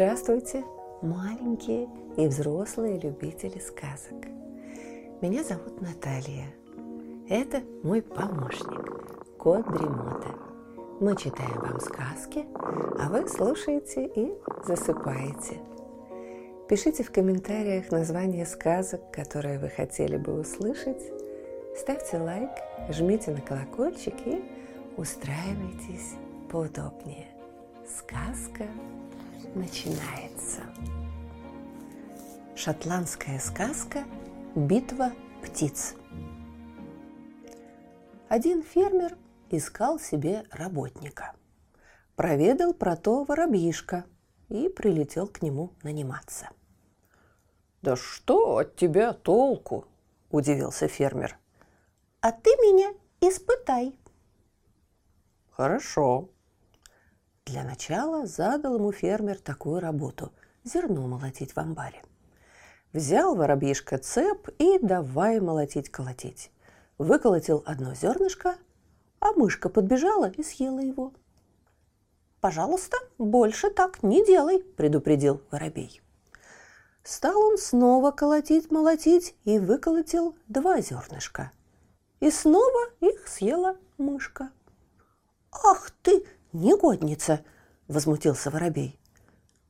Здравствуйте, маленькие и взрослые любители сказок. Меня зовут Наталья. Это мой помощник, кот Дремота. Мы читаем вам сказки, а вы слушаете и засыпаете. Пишите в комментариях название сказок, которые вы хотели бы услышать. Ставьте лайк, жмите на колокольчик и устраивайтесь поудобнее. Сказка начинается. Шотландская сказка «Битва птиц». Один фермер искал себе работника. Проведал про то воробьишка и прилетел к нему наниматься. «Да что от тебя толку?» – удивился фермер. «А ты меня испытай». «Хорошо», для начала задал ему фермер такую работу – зерно молотить в амбаре. Взял воробьишка цеп и давай молотить-колотить. Выколотил одно зернышко, а мышка подбежала и съела его. «Пожалуйста, больше так не делай», – предупредил воробей. Стал он снова колотить-молотить и выколотил два зернышка. И снова их съела мышка. «Ах ты, «Негодница!» – возмутился воробей.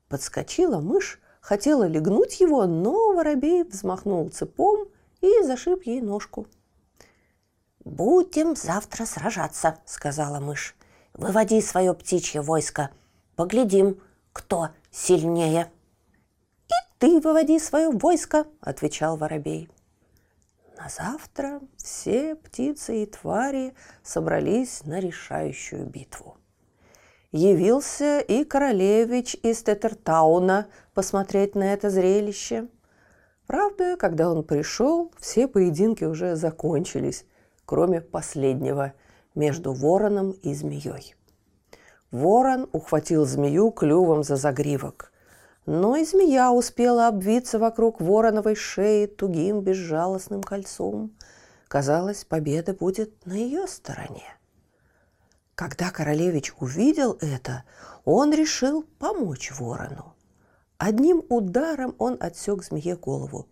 Подскочила мышь, хотела легнуть его, но воробей взмахнул цепом и зашиб ей ножку. «Будем завтра сражаться», – сказала мышь. «Выводи свое птичье войско. Поглядим, кто сильнее». «И ты выводи свое войско», – отвечал воробей. На завтра все птицы и твари собрались на решающую битву явился и королевич из Тетертауна посмотреть на это зрелище. Правда, когда он пришел, все поединки уже закончились, кроме последнего, между вороном и змеей. Ворон ухватил змею клювом за загривок, но и змея успела обвиться вокруг вороновой шеи тугим безжалостным кольцом. Казалось, победа будет на ее стороне. Когда королевич увидел это, он решил помочь ворону. Одним ударом он отсек змее голову.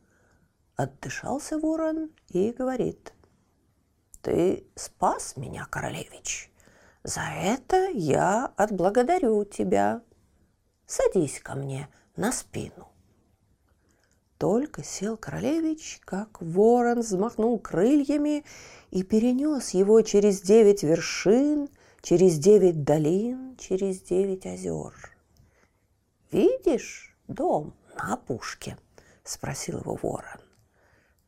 Отдышался ворон и говорит, «Ты спас меня, королевич. За это я отблагодарю тебя. Садись ко мне на спину». Только сел королевич, как ворон взмахнул крыльями и перенес его через девять вершин – через девять долин, через девять озер. «Видишь дом на опушке?» – спросил его ворон.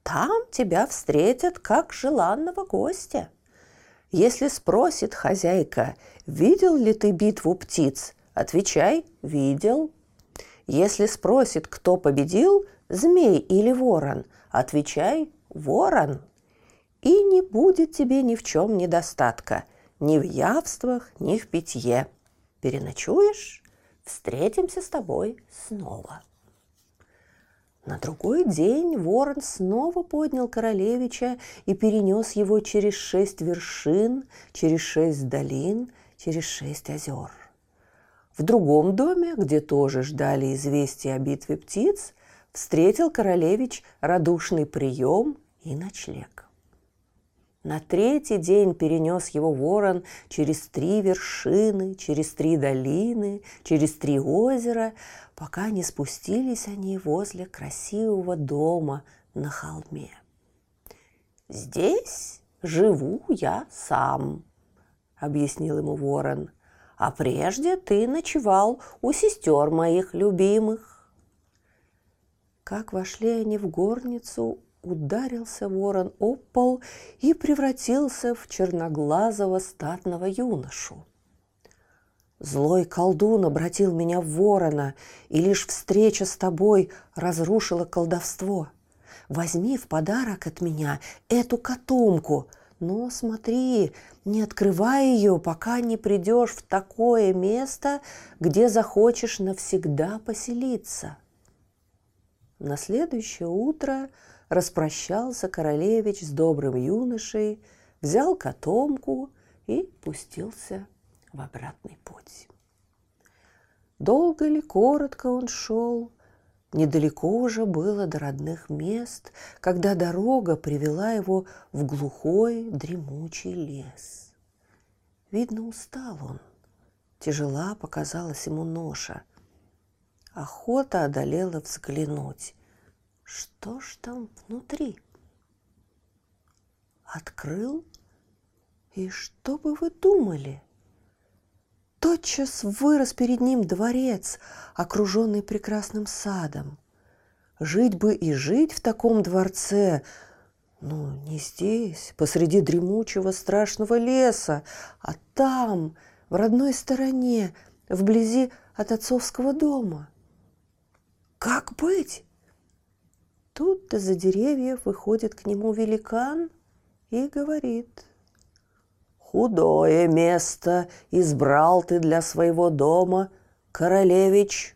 «Там тебя встретят как желанного гостя. Если спросит хозяйка, видел ли ты битву птиц, отвечай «видел». Если спросит, кто победил, змей или ворон, отвечай «ворон». И не будет тебе ни в чем недостатка – ни в явствах, ни в питье. Переночуешь, встретимся с тобой снова. На другой день ворон снова поднял королевича и перенес его через шесть вершин, через шесть долин, через шесть озер. В другом доме, где тоже ждали известия о битве птиц, встретил королевич радушный прием и ночлег. На третий день перенес его ворон через три вершины, через три долины, через три озера, пока не спустились они возле красивого дома на холме. «Здесь живу я сам», — объяснил ему ворон, «а прежде ты ночевал у сестер моих любимых». Как вошли они в горницу, ударился ворон об пол и превратился в черноглазого статного юношу. Злой колдун обратил меня в ворона, и лишь встреча с тобой разрушила колдовство. Возьми в подарок от меня эту котомку, но смотри, не открывай ее, пока не придешь в такое место, где захочешь навсегда поселиться. На следующее утро распрощался королевич с добрым юношей, взял котомку и пустился в обратный путь. Долго ли, коротко он шел, Недалеко уже было до родных мест, когда дорога привела его в глухой дремучий лес. Видно, устал он. Тяжела показалась ему ноша. Охота одолела взглянуть. Что ж там внутри? Открыл, и что бы вы думали? Тотчас вырос перед ним дворец, окруженный прекрасным садом. Жить бы и жить в таком дворце, ну, не здесь, посреди дремучего страшного леса, а там, в родной стороне, вблизи от отцовского дома. Как быть? Тут из-за деревьев выходит к нему великан и говорит – Худое место избрал ты для своего дома, королевич.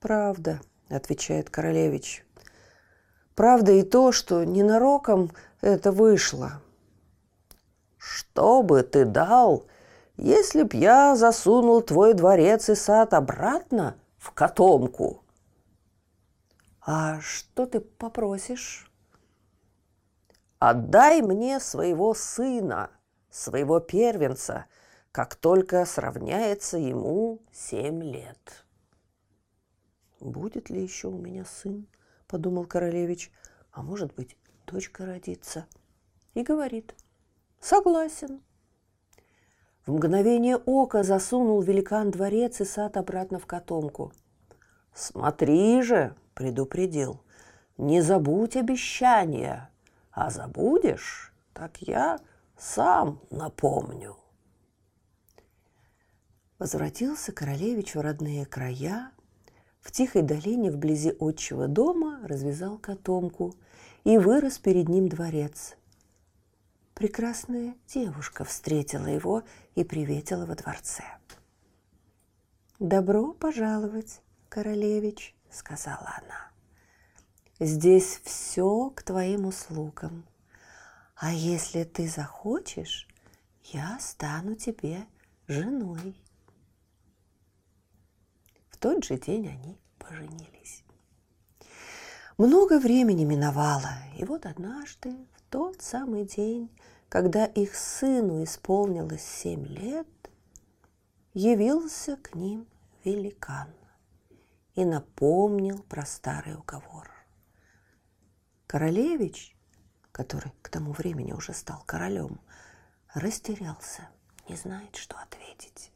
Правда, отвечает королевич. Правда и то, что ненароком это вышло. Что бы ты дал, если б я засунул твой дворец и сад обратно в котомку? А что ты попросишь? Отдай мне своего сына, своего первенца, как только сравняется ему семь лет. «Будет ли еще у меня сын?» – подумал королевич. «А может быть, дочка родится?» И говорит «Согласен». В мгновение ока засунул великан дворец и сад обратно в котомку. «Смотри же!» – предупредил. «Не забудь обещания!» А забудешь, так я сам напомню. Возвратился королевич в родные края, в тихой долине вблизи отчего дома развязал котомку, и вырос перед ним дворец. Прекрасная девушка встретила его и приветила во дворце. «Добро пожаловать, королевич», — сказала она. Здесь все к твоим услугам. А если ты захочешь, я стану тебе женой. В тот же день они поженились. Много времени миновало, и вот однажды, в тот самый день, когда их сыну исполнилось семь лет, явился к ним великан и напомнил про старый уговор. Королевич, который к тому времени уже стал королем, растерялся, не знает, что ответить.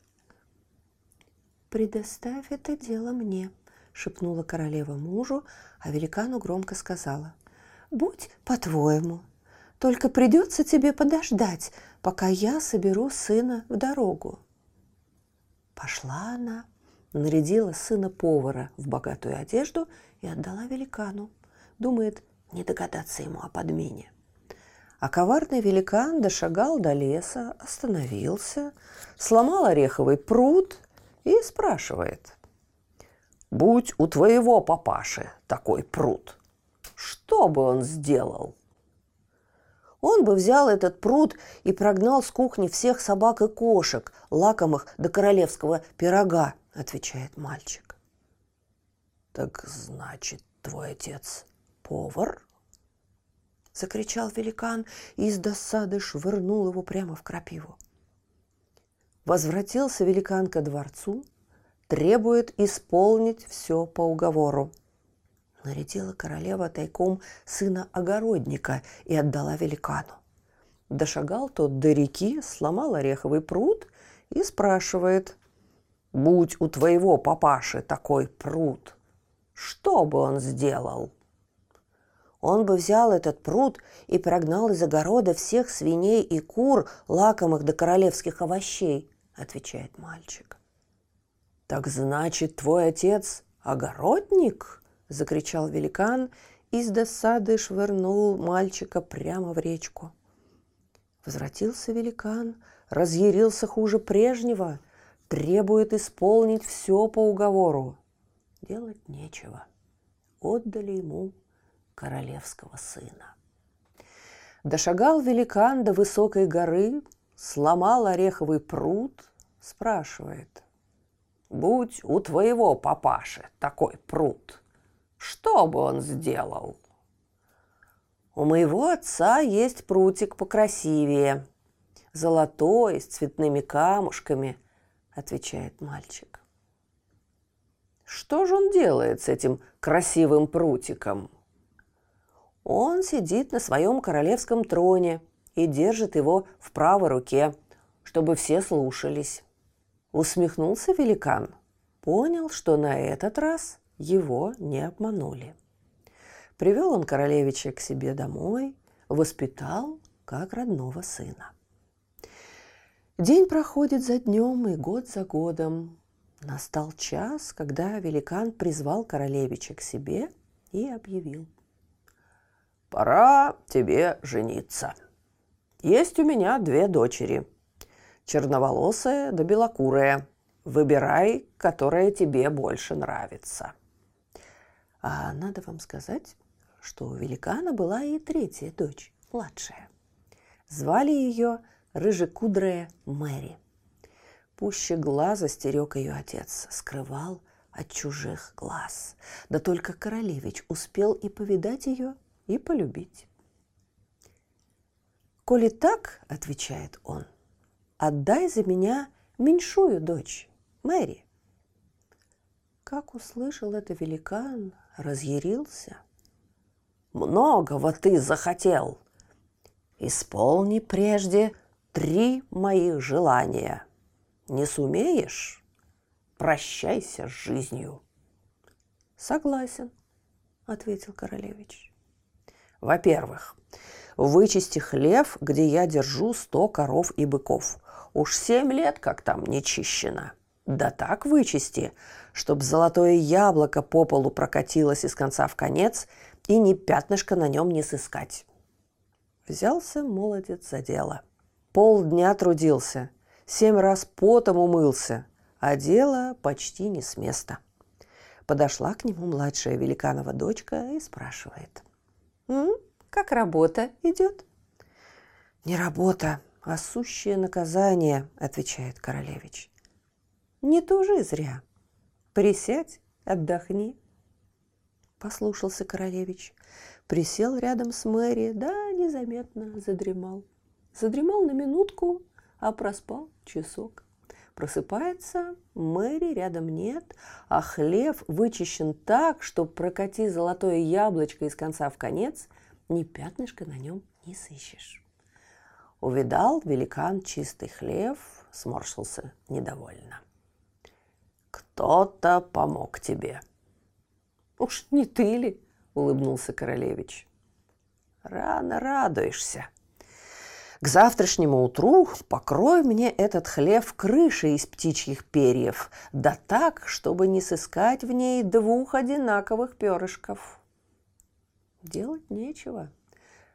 «Предоставь это дело мне», — шепнула королева мужу, а великану громко сказала. «Будь по-твоему, только придется тебе подождать, пока я соберу сына в дорогу». Пошла она, нарядила сына повара в богатую одежду и отдала великану. Думает, не догадаться ему о подмене. А коварный великан дошагал до леса, остановился, сломал ореховый пруд и спрашивает. «Будь у твоего папаши такой пруд, что бы он сделал?» Он бы взял этот пруд и прогнал с кухни всех собак и кошек, лакомых до королевского пирога, отвечает мальчик. Так значит, твой отец повар?» — закричал великан и из досады швырнул его прямо в крапиву. Возвратился великан ко дворцу, требует исполнить все по уговору. Нарядила королева тайком сына огородника и отдала великану. Дошагал тот до реки, сломал ореховый пруд и спрашивает, «Будь у твоего папаши такой пруд, что бы он сделал?» Он бы взял этот пруд и прогнал из огорода всех свиней и кур, лакомых до королевских овощей, отвечает мальчик. Так значит, твой отец огородник? закричал великан и с досады швырнул мальчика прямо в речку. Возвратился великан, разъярился хуже прежнего, требует исполнить все по уговору. Делать нечего. Отдали ему королевского сына. Дошагал великан до высокой горы, сломал ореховый пруд, спрашивает. будь у твоего папаши такой пруд, что бы он сделал? У моего отца есть прутик покрасивее, золотой, с цветными камушками, отвечает мальчик. Что же он делает с этим красивым прутиком? Он сидит на своем королевском троне и держит его в правой руке, чтобы все слушались. Усмехнулся великан. Понял, что на этот раз его не обманули. Привел он королевича к себе домой, воспитал как родного сына. День проходит за днем и год за годом. Настал час, когда великан призвал королевича к себе и объявил. «Пора тебе жениться. Есть у меня две дочери. Черноволосая да белокурая. Выбирай, которая тебе больше нравится». А надо вам сказать, что у великана была и третья дочь, младшая. Звали ее рыжекудрая Мэри. Пуще глаза стерег ее отец, скрывал от чужих глаз. Да только королевич успел и повидать ее, и полюбить. «Коли так, — отвечает он, — отдай за меня меньшую дочь, Мэри». Как услышал это великан, разъярился – многого ты захотел. Исполни прежде три моих желания. Не сумеешь? Прощайся с жизнью. Согласен, ответил королевич. Во-первых, вычисти хлев, где я держу сто коров и быков. Уж семь лет, как там не чищено. Да так вычисти, чтоб золотое яблоко по полу прокатилось из конца в конец – и ни пятнышка на нем не сыскать. Взялся молодец за дело. Полдня трудился, семь раз потом умылся, а дело почти не с места. Подошла к нему младшая великанова дочка и спрашивает. «М? «Как работа идет?» «Не работа, а сущее наказание», — отвечает королевич. «Не тужи зря. Присядь, отдохни, Послушался королевич. Присел рядом с Мэри, да незаметно задремал. Задремал на минутку, а проспал часок. Просыпается, Мэри рядом нет, а хлев вычищен так, что прокати золотое яблочко из конца в конец, ни пятнышка на нем не сыщешь. Увидал великан чистый хлев, сморщился недовольно. «Кто-то помог тебе», «Уж не ты ли?» – улыбнулся королевич. «Рано радуешься. К завтрашнему утру покрой мне этот хлев крышей из птичьих перьев, да так, чтобы не сыскать в ней двух одинаковых перышков». Делать нечего.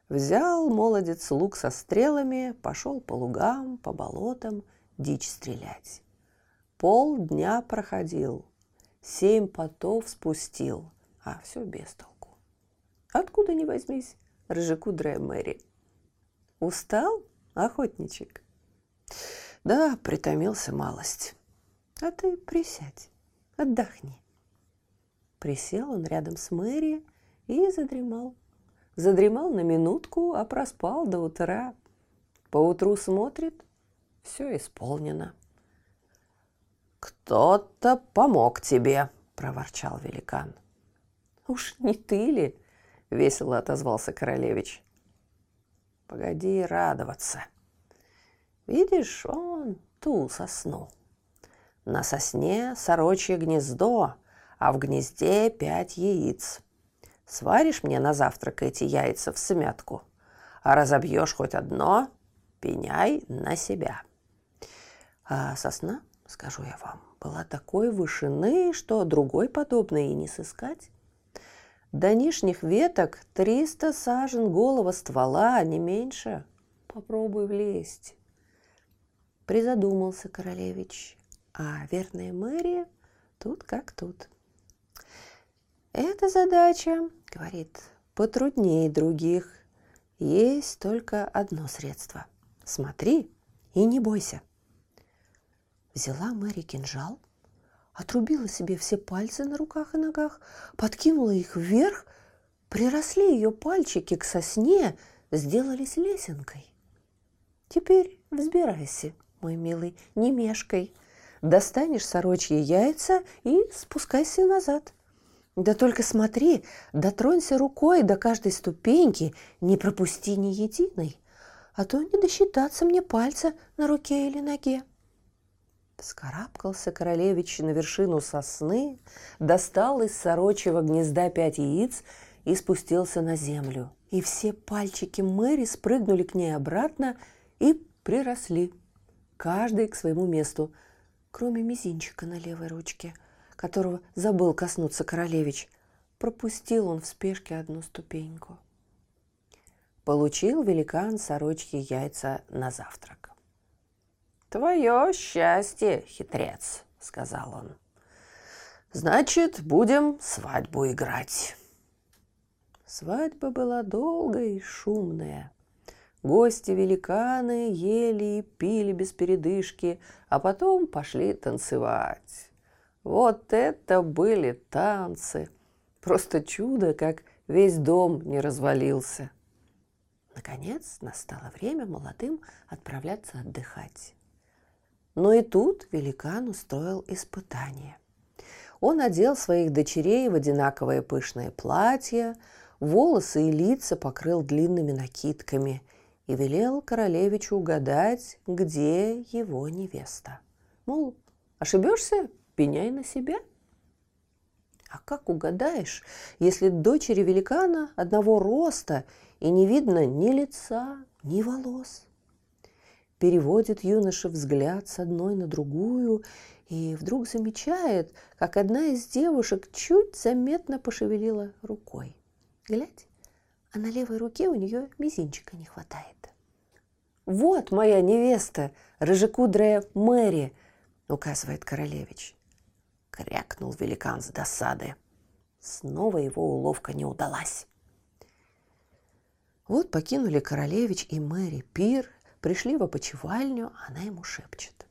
Взял молодец лук со стрелами, пошел по лугам, по болотам дичь стрелять. Пол дня проходил, семь потов спустил – а все без толку. Откуда ни возьмись, рыжекудрая Мэри. Устал, охотничек? Да, притомился малость. А ты присядь, отдохни. Присел он рядом с Мэри и задремал. Задремал на минутку, а проспал до утра. Поутру смотрит, все исполнено. «Кто-то помог тебе», – проворчал великан – «Уж не ты ли?» – весело отозвался королевич. «Погоди радоваться. Видишь, он ту сосну. На сосне сорочье гнездо, а в гнезде пять яиц. Сваришь мне на завтрак эти яйца в смятку, а разобьешь хоть одно, пеняй на себя». А сосна, скажу я вам, была такой вышины, что другой подобной и не сыскать. До нижних веток триста сажен голого ствола, а не меньше. Попробуй влезть. Призадумался королевич, а верная Мэри тут как тут. Эта задача, говорит, потруднее других. Есть только одно средство. Смотри и не бойся. Взяла Мэри кинжал, отрубила себе все пальцы на руках и ногах, подкинула их вверх, приросли ее пальчики к сосне, сделались лесенкой. Теперь взбирайся, мой милый, не мешкай. Достанешь сорочьи яйца и спускайся назад. Да только смотри, дотронься рукой до каждой ступеньки, не пропусти ни единой, а то не досчитаться мне пальца на руке или ноге. Вскарабкался королевич на вершину сосны, достал из сорочьего гнезда пять яиц и спустился на землю. И все пальчики Мэри спрыгнули к ней обратно и приросли, каждый к своему месту, кроме мизинчика на левой ручке, которого забыл коснуться королевич. Пропустил он в спешке одну ступеньку. Получил великан сорочьи яйца на завтрак. «Твое счастье, хитрец», — сказал он. «Значит, будем свадьбу играть». Свадьба была долгая и шумная. Гости-великаны ели и пили без передышки, а потом пошли танцевать. Вот это были танцы! Просто чудо, как весь дом не развалился. Наконец настало время молодым отправляться отдыхать. Но и тут великан устроил испытание. Он одел своих дочерей в одинаковое пышное платье, волосы и лица покрыл длинными накидками и велел королевичу угадать, где его невеста. Мол, ошибешься, пеняй на себя. А как угадаешь, если дочери великана одного роста и не видно ни лица, ни волос? Переводит юноша взгляд с одной на другую и вдруг замечает, как одна из девушек чуть заметно пошевелила рукой. Глядь, а на левой руке у нее мизинчика не хватает. «Вот моя невеста, рыжекудрая Мэри!» — указывает королевич. Крякнул великан с досады. Снова его уловка не удалась. Вот покинули королевич и Мэри пир Пришли в опочивальню, она ему шепчет.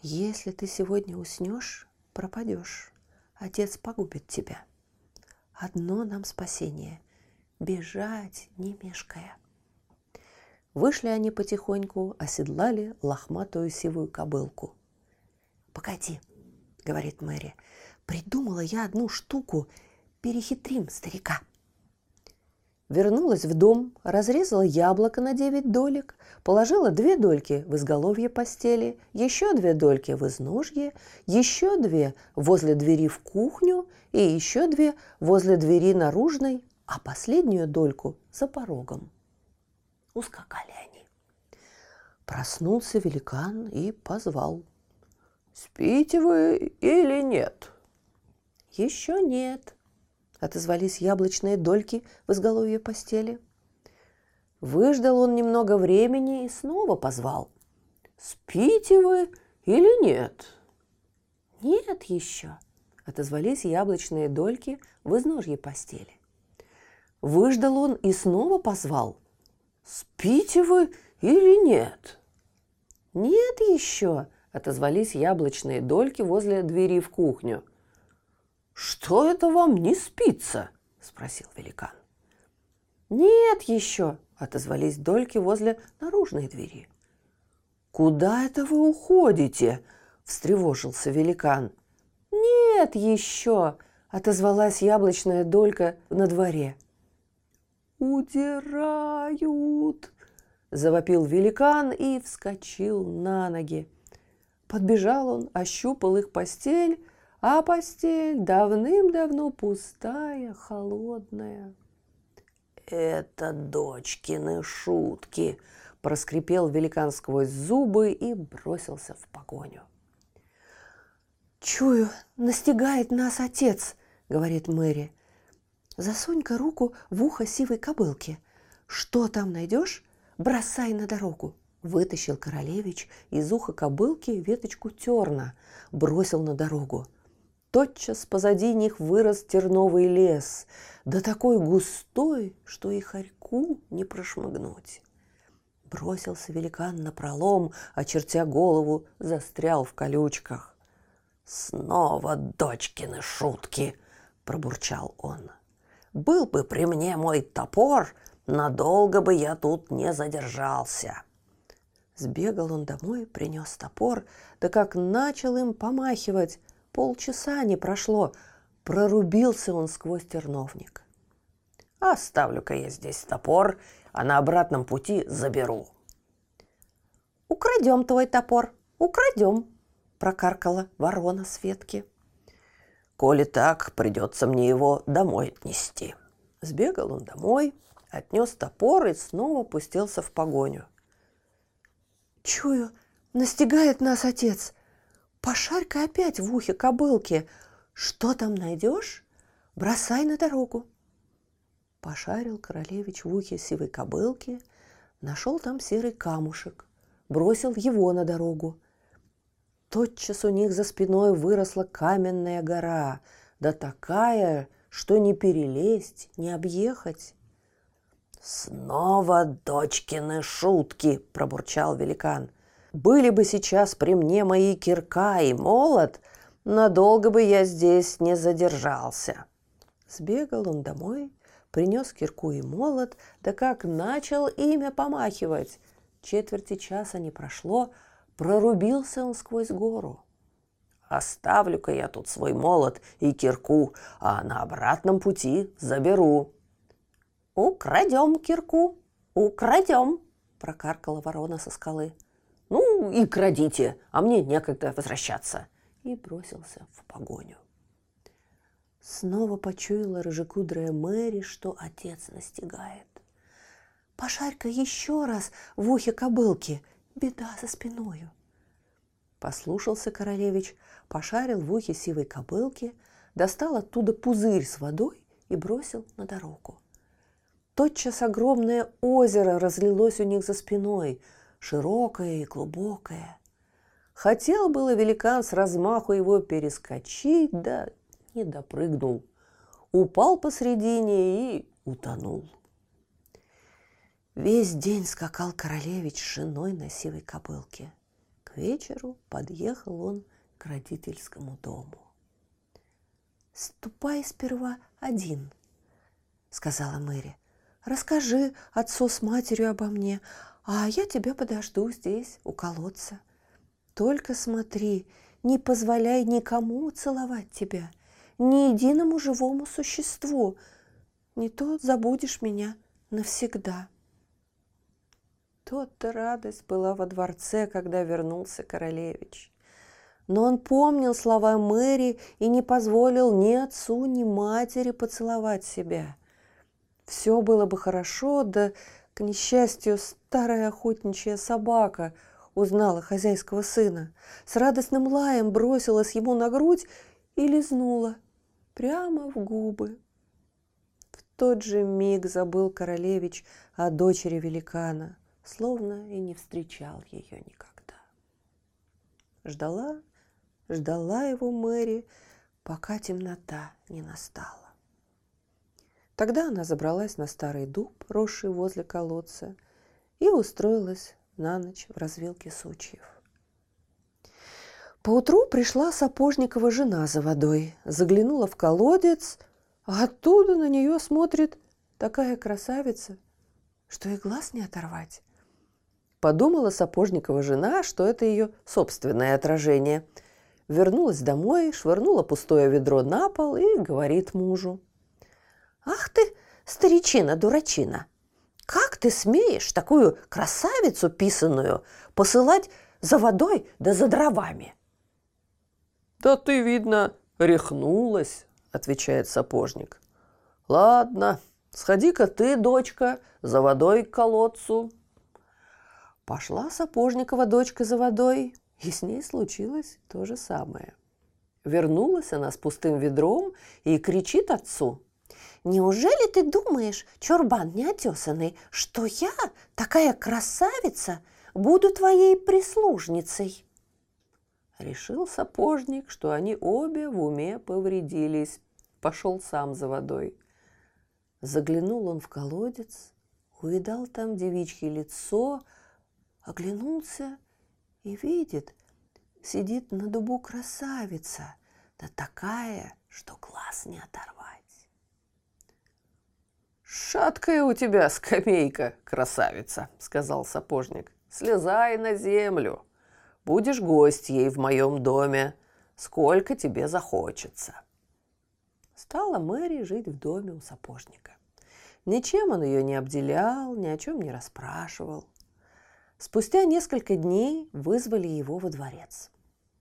Если ты сегодня уснешь, пропадешь. Отец погубит тебя. Одно нам спасение – бежать, не мешкая. Вышли они потихоньку, оседлали лохматую сивую кобылку. «Погоди», — говорит Мэри, — «придумала я одну штуку, перехитрим старика». Вернулась в дом, разрезала яблоко на девять долек, положила две дольки в изголовье постели, еще две дольки в изножье, еще две возле двери в кухню и еще две возле двери наружной, а последнюю дольку за порогом. Ускакали они. Проснулся великан и позвал. «Спите вы или нет?» «Еще нет», отозвались яблочные дольки в изголовье постели. Выждал он немного времени и снова позвал. «Спите вы или нет?» «Нет еще», — отозвались яблочные дольки в изножье постели. Выждал он и снова позвал. «Спите вы или нет?» «Нет еще», — отозвались яблочные дольки возле двери в кухню – «Что это вам не спится?» – спросил великан. «Нет еще!» – отозвались дольки возле наружной двери. «Куда это вы уходите?» – встревожился великан. «Нет еще!» – отозвалась яблочная долька на дворе. «Удирают!» – завопил великан и вскочил на ноги. Подбежал он, ощупал их постель – а постель давным-давно пустая, холодная. «Это дочкины шутки!» – проскрипел великан сквозь зубы и бросился в погоню. «Чую, настигает нас отец!» – говорит Мэри. «Засунь-ка руку в ухо сивой кобылки. Что там найдешь? Бросай на дорогу!» Вытащил королевич из уха кобылки веточку терна, бросил на дорогу – Тотчас позади них вырос терновый лес, да такой густой, что и хорьку не прошмыгнуть. Бросился великан на пролом, очертя голову, застрял в колючках. Снова дочкины шутки, пробурчал он. Был бы при мне мой топор, надолго бы я тут не задержался. Сбегал он домой, принес топор, да как начал им помахивать, полчаса не прошло, прорубился он сквозь терновник. Оставлю-ка я здесь топор, а на обратном пути заберу. «Украдем твой топор, украдем!» – прокаркала ворона с ветки. «Коли так, придется мне его домой отнести». Сбегал он домой, отнес топор и снова пустился в погоню. «Чую, настигает нас отец. Пошарь-ка опять в ухе кобылки. Что там найдешь, бросай на дорогу». Пошарил королевич в ухе сивой кобылки, нашел там серый камушек, бросил его на дорогу. Тотчас у них за спиной выросла каменная гора, да такая, что не перелезть, не объехать. «Снова дочкины шутки!» – пробурчал великан. «Были бы сейчас при мне мои кирка и молот, надолго бы я здесь не задержался». Сбегал он домой, принес кирку и молот, да как начал имя помахивать – Четверти часа не прошло, прорубился он сквозь гору. «Оставлю-ка я тут свой молот и кирку, а на обратном пути заберу». «Украдем кирку, украдем!» – прокаркала ворона со скалы. «Ну и крадите, а мне некогда возвращаться!» И бросился в погоню. Снова почуяла рыжекудрая Мэри, что отец настигает. Пошарь-ка еще раз в ухе кобылки, беда за спиною. Послушался королевич, пошарил в ухе сивой кобылки, достал оттуда пузырь с водой и бросил на дорогу. Тотчас огромное озеро разлилось у них за спиной, широкое и глубокое. Хотел было великан с размаху его перескочить, да не допрыгнул. Упал посредине и утонул. Весь день скакал королевич с женой на сивой кобылке. К вечеру подъехал он к родительскому дому. «Ступай сперва один», — сказала Мэри. «Расскажи отцу с матерью обо мне, а я тебя подожду здесь, у колодца. Только смотри, не позволяй никому целовать тебя, ни единому живому существу, не то забудешь меня навсегда». Тот-то радость была во дворце, когда вернулся королевич. Но он помнил слова Мэри и не позволил ни отцу, ни матери поцеловать себя. Все было бы хорошо, да, к несчастью, старая охотничья собака узнала хозяйского сына. С радостным лаем бросилась ему на грудь и лизнула прямо в губы. В тот же миг забыл королевич о дочери великана – словно и не встречал ее никогда. Ждала, ждала его Мэри, пока темнота не настала. Тогда она забралась на старый дуб, росший возле колодца, и устроилась на ночь в развилке сучьев. Поутру пришла Сапожникова жена за водой, заглянула в колодец, а оттуда на нее смотрит такая красавица, что и глаз не оторвать. Подумала Сапожникова жена, что это ее собственное отражение. Вернулась домой, швырнула пустое ведро на пол и говорит мужу. «Ах ты, старичина-дурачина! Как ты смеешь такую красавицу писаную посылать за водой да за дровами?» «Да ты, видно, рехнулась», — отвечает сапожник. «Ладно, сходи-ка ты, дочка, за водой к колодцу, Пошла Сапожникова дочка за водой, и с ней случилось то же самое. Вернулась она с пустым ведром и кричит отцу. «Неужели ты думаешь, чурбан неотесанный, что я, такая красавица, буду твоей прислужницей?» Решил сапожник, что они обе в уме повредились. Пошел сам за водой. Заглянул он в колодец, увидал там девичье лицо – оглянулся и видит, сидит на дубу красавица, да такая, что глаз не оторвать. «Шаткая у тебя скамейка, красавица», — сказал сапожник. «Слезай на землю. Будешь гостьей в моем доме, сколько тебе захочется». Стала Мэри жить в доме у сапожника. Ничем он ее не обделял, ни о чем не расспрашивал. Спустя несколько дней вызвали его во дворец.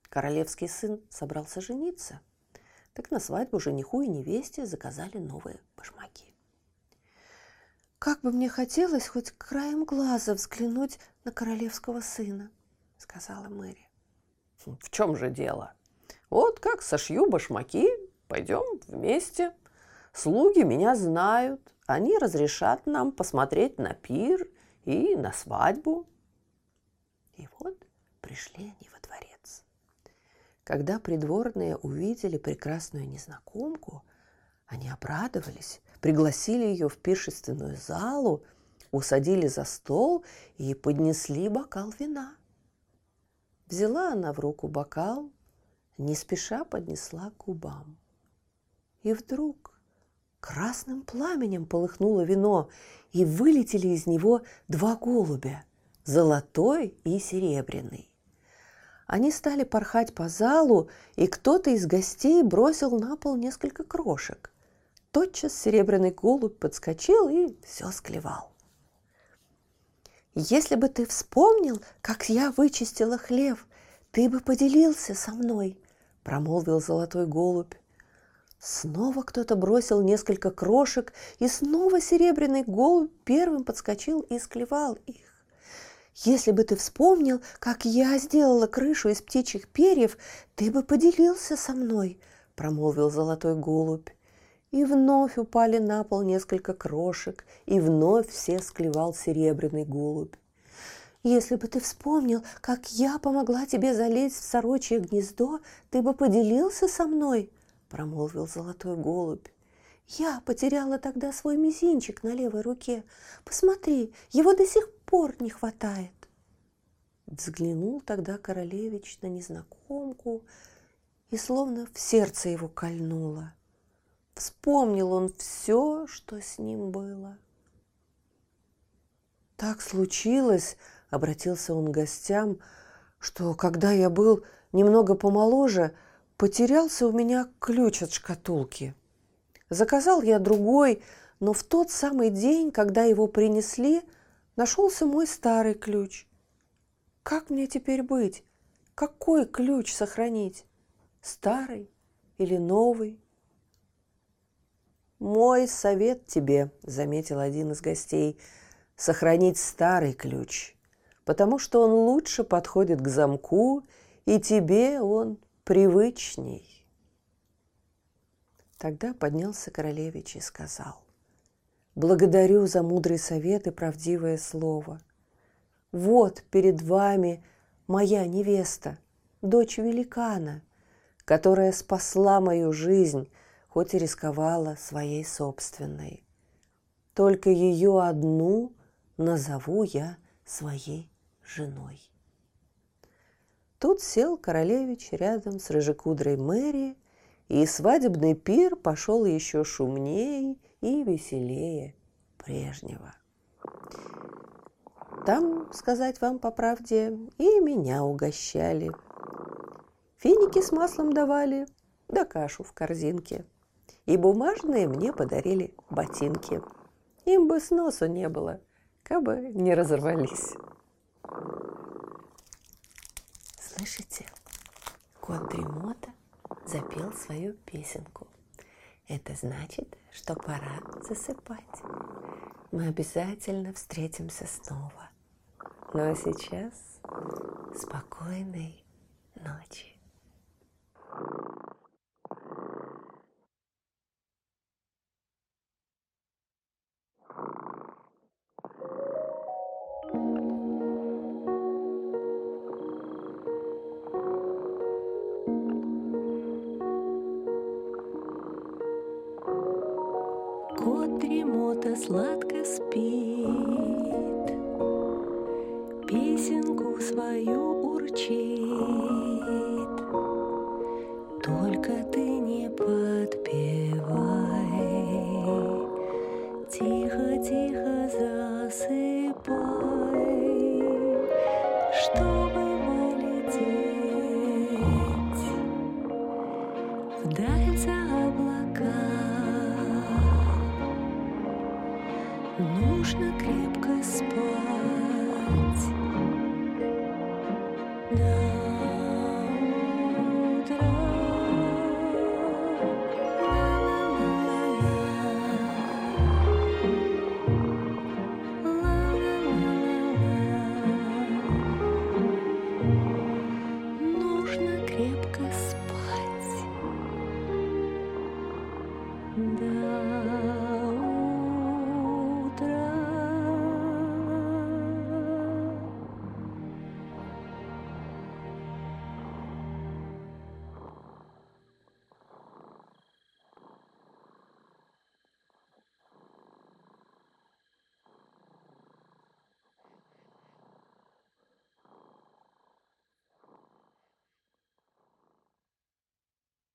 Королевский сын собрался жениться. Так на свадьбу жениху и невесте заказали новые башмаки. «Как бы мне хотелось хоть краем глаза взглянуть на королевского сына», — сказала Мэри. «В чем же дело? Вот как сошью башмаки, пойдем вместе. Слуги меня знают, они разрешат нам посмотреть на пир и на свадьбу». И вот пришли они во дворец. Когда придворные увидели прекрасную незнакомку, они обрадовались, пригласили ее в пиршественную залу, усадили за стол и поднесли бокал вина. Взяла она в руку бокал, не спеша поднесла к губам. И вдруг красным пламенем полыхнуло вино, и вылетели из него два голубя, золотой и серебряный. Они стали порхать по залу, и кто-то из гостей бросил на пол несколько крошек. Тотчас серебряный голубь подскочил и все склевал. «Если бы ты вспомнил, как я вычистила хлев, ты бы поделился со мной», — промолвил золотой голубь. Снова кто-то бросил несколько крошек, и снова серебряный голубь первым подскочил и склевал их. Если бы ты вспомнил, как я сделала крышу из птичьих перьев, ты бы поделился со мной, промолвил золотой голубь. И вновь упали на пол несколько крошек, и вновь все склевал серебряный голубь. Если бы ты вспомнил, как я помогла тебе залезть в сорочье гнездо, ты бы поделился со мной, промолвил золотой голубь. Я потеряла тогда свой мизинчик на левой руке. Посмотри, его до сих пор не хватает. Взглянул тогда королевич на незнакомку, и словно в сердце его кольнуло. Вспомнил он все, что с ним было. Так случилось, обратился он к гостям, что когда я был немного помоложе, потерялся у меня ключ от шкатулки. Заказал я другой, но в тот самый день, когда его принесли, нашелся мой старый ключ. Как мне теперь быть? Какой ключ сохранить? Старый или новый? «Мой совет тебе», — заметил один из гостей, — «сохранить старый ключ, потому что он лучше подходит к замку, и тебе он привычней». Тогда поднялся королевич и сказал, «Благодарю за мудрый совет и правдивое слово. Вот перед вами моя невеста, дочь великана, которая спасла мою жизнь, хоть и рисковала своей собственной. Только ее одну назову я своей женой. Тут сел королевич рядом с рыжекудрой Мэри, и свадебный пир пошел еще шумнее и веселее прежнего. Там, сказать вам по правде, и меня угощали. Финики с маслом давали, да кашу в корзинке – и бумажные мне подарили ботинки. Им бы сносу не было, как бы не разорвались. Слышите? Кот Дремота запел свою песенку. Это значит, что пора засыпать. Мы обязательно встретимся снова. Ну а сейчас спокойной ночи. Кот Нужно крепко спать.